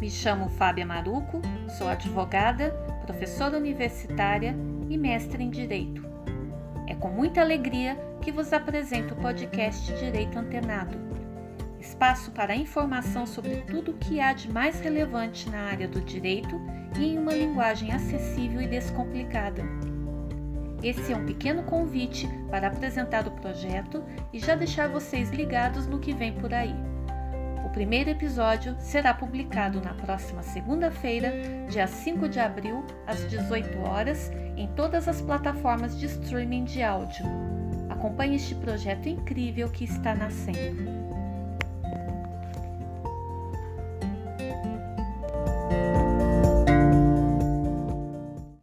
Me chamo Fábia Maruco, sou advogada, professora universitária e mestre em Direito. É com muita alegria que vos apresento o podcast Direito Antenado espaço para informação sobre tudo o que há de mais relevante na área do direito e em uma linguagem acessível e descomplicada. Esse é um pequeno convite para apresentar o projeto e já deixar vocês ligados no que vem por aí. O primeiro episódio será publicado na próxima segunda-feira, dia 5 de abril, às 18 horas, em todas as plataformas de streaming de áudio. Acompanhe este projeto incrível que está nascendo.